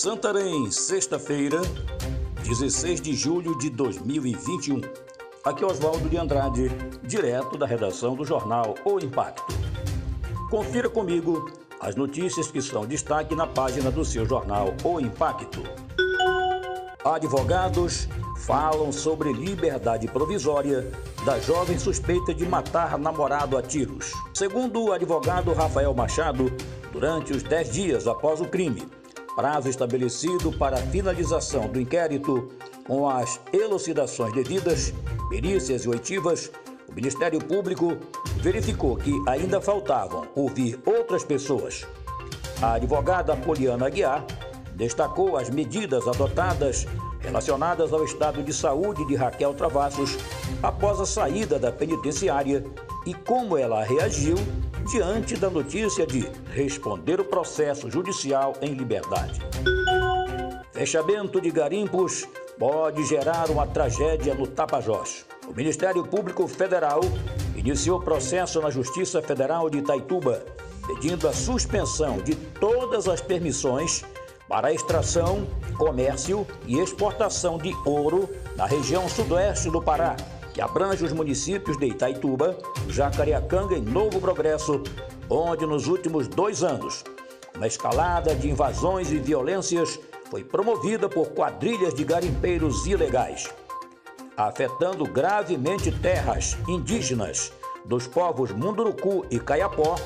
Santarém, sexta-feira, 16 de julho de 2021. Aqui é Oswaldo de Andrade, direto da redação do jornal O Impacto. Confira comigo as notícias que são destaque na página do seu jornal O Impacto. Advogados falam sobre liberdade provisória da jovem suspeita de matar namorado a tiros. Segundo o advogado Rafael Machado, durante os 10 dias após o crime, prazo estabelecido para finalização do inquérito com as elucidações devidas, perícias e oitivas, o Ministério Público verificou que ainda faltavam ouvir outras pessoas. A advogada Poliana Aguiar destacou as medidas adotadas relacionadas ao estado de saúde de Raquel Travassos após a saída da penitenciária e como ela reagiu diante da notícia de responder o processo judicial em liberdade. Fechamento de garimpos pode gerar uma tragédia no Tapajós. O Ministério Público Federal iniciou processo na Justiça Federal de Itaituba, pedindo a suspensão de todas as permissões para a extração, comércio e exportação de ouro na região sudoeste do Pará que abrange os municípios de Itaituba, Jacareacanga e Novo Progresso, onde nos últimos dois anos uma escalada de invasões e violências foi promovida por quadrilhas de garimpeiros ilegais, afetando gravemente terras indígenas dos povos Munduruku e Caiapó.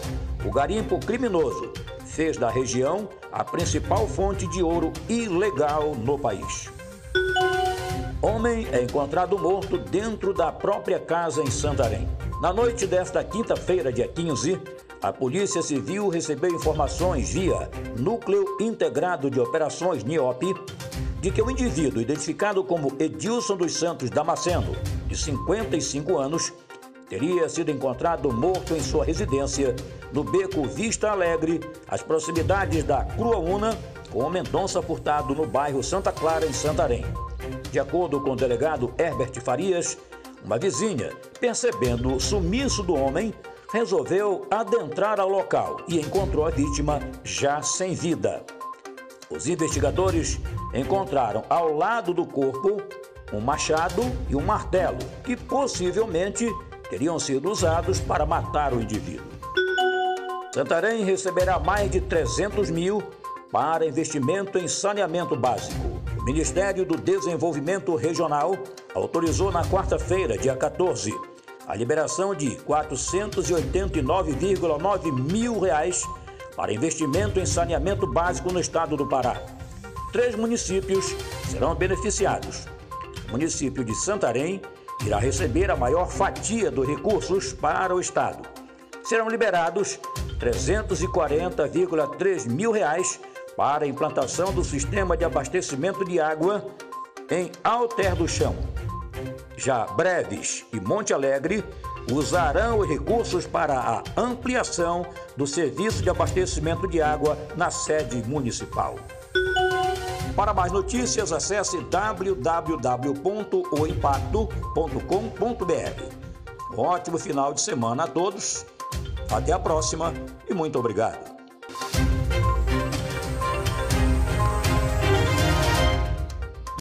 O garimpo criminoso fez da região a principal fonte de ouro ilegal no país. Homem é encontrado morto dentro da própria casa em Santarém. Na noite desta quinta-feira, dia 15, a Polícia Civil recebeu informações via Núcleo Integrado de Operações NIOP de que o indivíduo identificado como Edilson dos Santos Damasceno, de 55 anos, teria sido encontrado morto em sua residência no beco Vista Alegre, às proximidades da Crua Una, com o Mendonça Furtado no bairro Santa Clara, em Santarém. De acordo com o delegado Herbert Farias, uma vizinha, percebendo o sumiço do homem, resolveu adentrar ao local e encontrou a vítima já sem vida. Os investigadores encontraram ao lado do corpo um machado e um martelo, que possivelmente teriam sido usados para matar o indivíduo. Santarém receberá mais de 300 mil para investimento em saneamento básico. Ministério do Desenvolvimento Regional autorizou na quarta-feira, dia 14, a liberação de 489,9 mil reais para investimento em saneamento básico no estado do Pará. Três municípios serão beneficiados. O município de Santarém irá receber a maior fatia dos recursos para o estado. Serão liberados 340,3 mil reais para a implantação do sistema de abastecimento de água em Alter do Chão. Já Breves e Monte Alegre usarão os recursos para a ampliação do serviço de abastecimento de água na sede municipal. Para mais notícias, acesse www.oimpacto.com.br. Um ótimo final de semana a todos. Até a próxima e muito obrigado.